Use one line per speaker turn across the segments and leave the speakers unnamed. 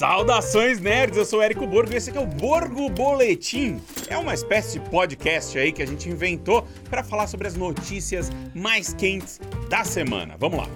Saudações nerds, eu sou o Érico Borgo e esse aqui é o Borgo Boletim. É uma espécie de podcast aí que a gente inventou para falar sobre as notícias mais quentes da semana. Vamos lá.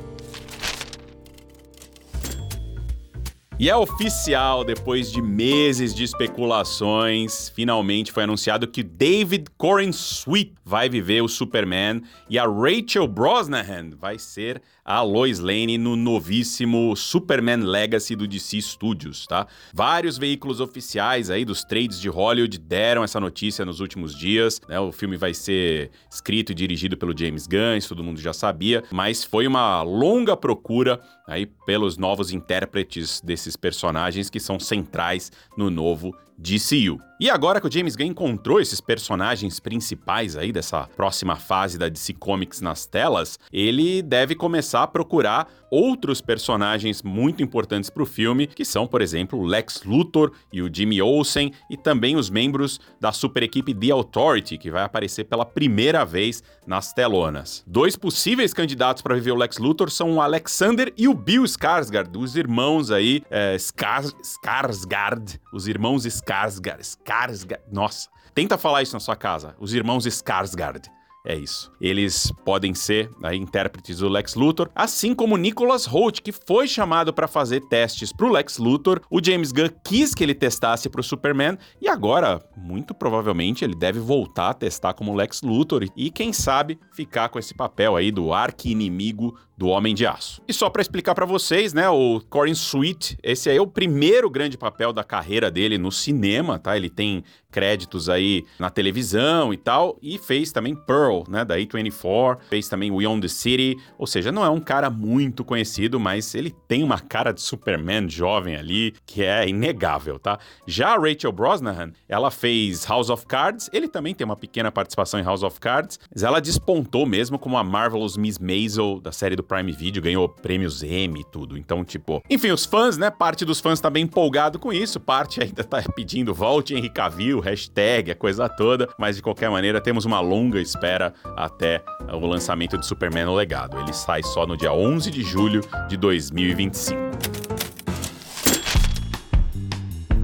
E é oficial, depois de meses de especulações, finalmente foi anunciado que David Corin Sweet vai viver o Superman e a Rachel Brosnahan vai ser a Lois Lane no novíssimo Superman Legacy do DC Studios, tá? Vários veículos oficiais aí dos trades de Hollywood deram essa notícia nos últimos dias, né? O filme vai ser escrito e dirigido pelo James Gunn, isso todo mundo já sabia, mas foi uma longa procura aí pelos novos intérpretes desses personagens que são centrais no novo DCU. E agora que o James Gunn encontrou esses personagens principais aí dessa próxima fase da DC Comics nas telas, ele deve começar a procurar outros personagens muito importantes para o filme, que são, por exemplo, o Lex Luthor e o Jimmy Olsen, e também os membros da super equipe The Authority, que vai aparecer pela primeira vez nas telonas. Dois possíveis candidatos para viver o Lex Luthor são o Alexander e o Bill Skarsgård, os irmãos aí, é, Skars, Skarsgård, os irmãos Skarsgård, Skarsgård, nossa. Tenta falar isso na sua casa, os irmãos Skarsgård. É isso. Eles podem ser aí, intérpretes do Lex Luthor, assim como Nicholas Holt, que foi chamado para fazer testes para o Lex Luthor. O James Gunn quis que ele testasse para o Superman e agora, muito provavelmente, ele deve voltar a testar como Lex Luthor e quem sabe ficar com esse papel aí do arqui-inimigo do Homem de Aço. E só para explicar para vocês, né, o Corin Sweet, esse aí é o primeiro grande papel da carreira dele no cinema, tá? Ele tem créditos aí na televisão e tal, e fez também Pearl, né, da A24, fez também We Own the City, ou seja, não é um cara muito conhecido, mas ele tem uma cara de Superman jovem ali, que é inegável, tá? Já a Rachel Brosnahan, ela fez House of Cards, ele também tem uma pequena participação em House of Cards, mas ela despontou mesmo como a Marvelous Miss Maisel da série do Prime Video, ganhou prêmios Emmy e tudo. Então, tipo, enfim, os fãs, né? Parte dos fãs tá bem empolgado com isso, parte ainda tá pedindo volte Henry Cavill, hashtag, a coisa toda, mas de qualquer maneira temos uma longa espera até o lançamento de Superman no Legado. Ele sai só no dia 11 de julho de 2025.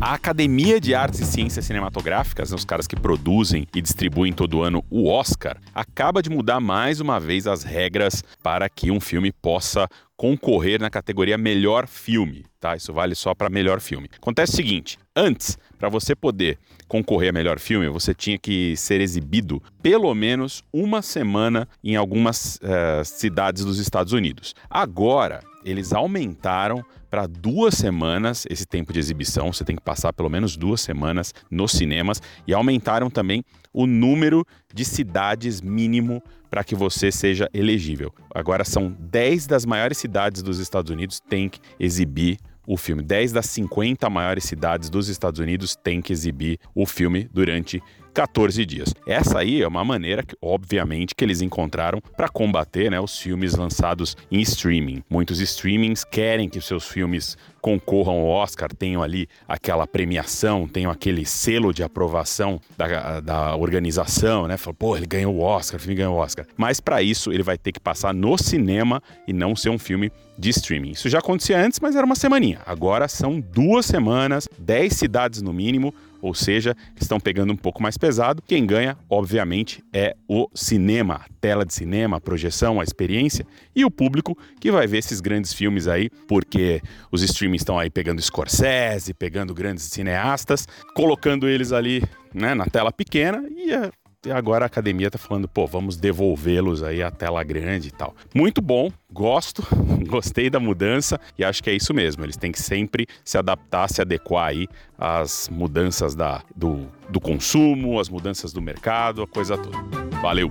A Academia de Artes e Ciências Cinematográficas, né, os caras que produzem e distribuem todo ano o Oscar, acaba de mudar mais uma vez as regras para que um filme possa concorrer na categoria melhor filme, tá? Isso vale só para melhor filme. Acontece o seguinte: antes, para você poder concorrer a melhor filme, você tinha que ser exibido pelo menos uma semana em algumas uh, cidades dos Estados Unidos. Agora, eles aumentaram para duas semanas esse tempo de exibição. Você tem que passar pelo menos duas semanas nos cinemas e aumentaram também o número de cidades mínimo para que você seja elegível. Agora são 10 das maiores cidades dos Estados Unidos têm que exibir o filme. 10 das 50 maiores cidades dos Estados Unidos têm que exibir o filme durante 14 dias. Essa aí é uma maneira, que, obviamente, que eles encontraram para combater né, os filmes lançados em streaming. Muitos streamings querem que seus filmes concorram ao Oscar, tenham ali aquela premiação, tenham aquele selo de aprovação da, da organização, né? Fala, pô, ele ganhou o Oscar, o filme ganhou o Oscar. Mas para isso ele vai ter que passar no cinema e não ser um filme de streaming. Isso já acontecia antes, mas era uma semaninha. Agora são duas semanas, 10 cidades no mínimo, ou seja, estão pegando um pouco mais pesado. Quem ganha, obviamente, é o cinema, tela de cinema, projeção, a experiência e o público que vai ver esses grandes filmes aí, porque os streamings estão aí pegando Scorsese, pegando grandes cineastas, colocando eles ali né, na tela pequena e é e agora a academia tá falando, pô, vamos devolvê-los aí à tela grande e tal. Muito bom, gosto, gostei da mudança e acho que é isso mesmo. Eles têm que sempre se adaptar, se adequar aí às mudanças da, do, do consumo, às mudanças do mercado, a coisa toda. Valeu!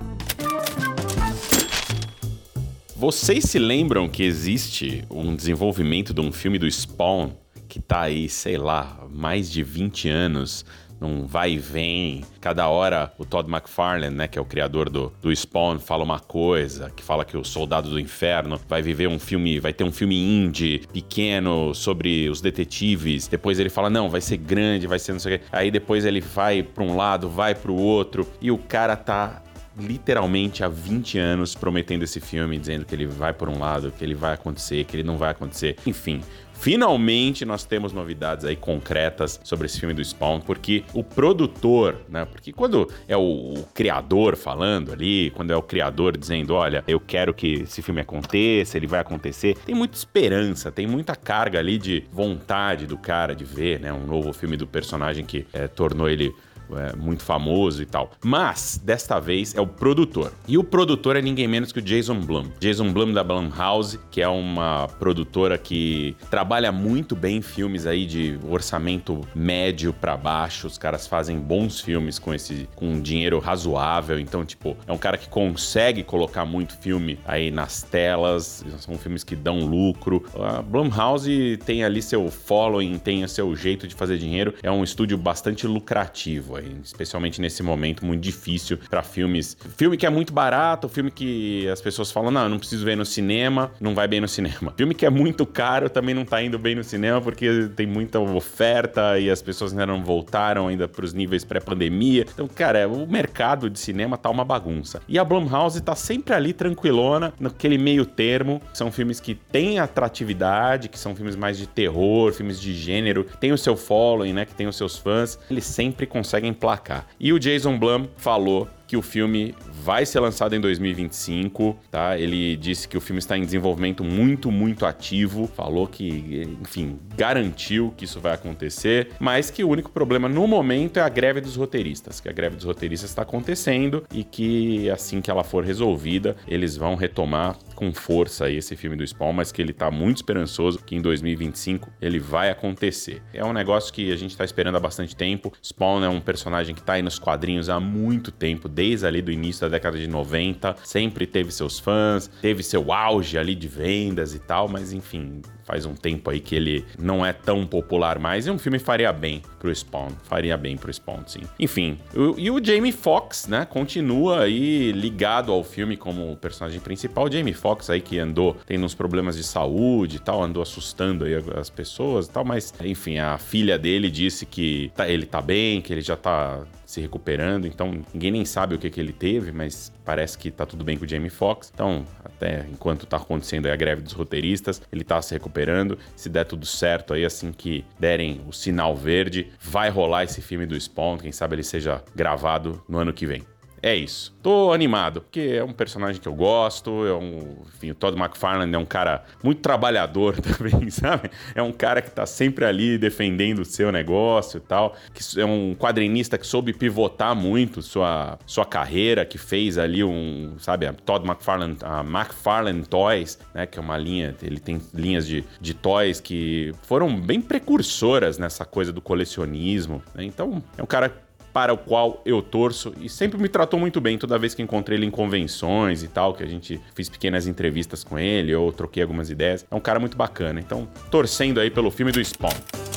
Vocês se lembram que existe um desenvolvimento de um filme do Spawn que tá aí, sei lá, mais de 20 anos num vai e vem. Cada hora o Todd McFarlane, né, que é o criador do, do Spawn, fala uma coisa, que fala que o Soldado do Inferno vai viver um filme, vai ter um filme indie, pequeno, sobre os detetives. Depois ele fala, não, vai ser grande, vai ser não sei o quê. Aí depois ele vai para um lado, vai para o outro, e o cara tá literalmente há 20 anos prometendo esse filme, dizendo que ele vai por um lado, que ele vai acontecer, que ele não vai acontecer. Enfim, Finalmente nós temos novidades aí concretas sobre esse filme do Spawn, porque o produtor, né? Porque quando é o, o, criador falando ali, quando é o criador dizendo, olha, eu quero que esse filme aconteça, ele vai acontecer, tem muita esperança, tem muita carga ali de vontade do cara de ver, né? Um novo filme do personagem que é, tornou ele é, muito famoso e tal. Mas, desta vez, é o produtor. E o produtor é ninguém menos que o Jason Blum. Jason Blum da Blumhouse, que é uma produtora que trabalha muito bem filmes aí de orçamento médio para baixo. Os caras fazem bons filmes com esse com dinheiro razoável. Então, tipo, é um cara que consegue colocar muito filme aí nas telas. São filmes que dão lucro. A Blumhouse tem ali seu following, tem o seu jeito de fazer dinheiro. É um estúdio bastante lucrativo especialmente nesse momento muito difícil para filmes. Filme que é muito barato, filme que as pessoas falam, não, eu não preciso ver no cinema, não vai bem no cinema. Filme que é muito caro também não tá indo bem no cinema porque tem muita oferta e as pessoas ainda não voltaram ainda para os níveis pré-pandemia. Então, cara, o mercado de cinema tá uma bagunça. E a Blumhouse tá sempre ali tranquilona, naquele meio termo. São filmes que têm atratividade, que são filmes mais de terror, filmes de gênero, tem o seu following, né, que tem os seus fãs. Eles sempre conseguem emplacar. E o Jason Blum falou que o filme vai ser lançado em 2025, tá? Ele disse que o filme está em desenvolvimento muito, muito ativo, falou que, enfim, garantiu que isso vai acontecer, mas que o único problema no momento é a greve dos roteiristas, que a greve dos roteiristas está acontecendo e que assim que ela for resolvida, eles vão retomar com força aí esse filme do Spawn, mas que ele tá muito esperançoso que em 2025 ele vai acontecer. É um negócio que a gente tá esperando há bastante tempo. Spawn é um personagem que tá aí nos quadrinhos há muito tempo, desde ali do início da década de 90, sempre teve seus fãs, teve seu auge ali de vendas e tal, mas enfim, faz um tempo aí que ele não é tão popular mais e um filme faria bem pro Spawn, faria bem pro Spawn, sim. Enfim, o, e o Jamie Foxx, né, continua aí ligado ao filme como personagem principal. Jamie Foxx aí que andou tendo uns problemas de saúde e tal, andou assustando aí as pessoas e tal, mas enfim, a filha dele disse que tá, ele tá bem, que ele já tá se recuperando, então ninguém nem sabe o que, que ele teve, mas parece que tá tudo bem com o Jamie Foxx. Então, até enquanto tá acontecendo a greve dos roteiristas, ele tá se recuperando. Se der tudo certo aí, assim que derem o sinal verde, vai rolar esse filme do Spawn. Quem sabe ele seja gravado no ano que vem. É isso. Tô animado, porque é um personagem que eu gosto, é um, enfim, o Todd McFarlane é um cara muito trabalhador também, sabe? É um cara que tá sempre ali defendendo o seu negócio e tal, que é um quadrinista que soube pivotar muito sua, sua carreira, que fez ali um, sabe, a Todd McFarlane, a McFarlane Toys, né, que é uma linha, ele tem linhas de, de toys que foram bem precursoras nessa coisa do colecionismo, né? Então, é um cara para o qual eu torço e sempre me tratou muito bem toda vez que encontrei ele em convenções e tal, que a gente fiz pequenas entrevistas com ele ou troquei algumas ideias. É um cara muito bacana. Então, torcendo aí pelo filme do Spawn.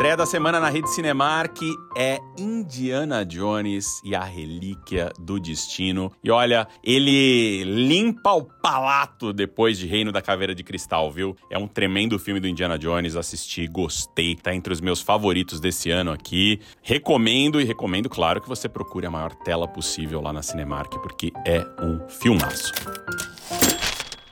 Estreia da semana na rede Cinemark é Indiana Jones e a Relíquia do Destino. E olha, ele limpa o palato depois de Reino da Caveira de Cristal, viu? É um tremendo filme do Indiana Jones, assisti, gostei, tá entre os meus favoritos desse ano aqui. Recomendo e recomendo, claro, que você procure a maior tela possível lá na Cinemark, porque é um filmaço.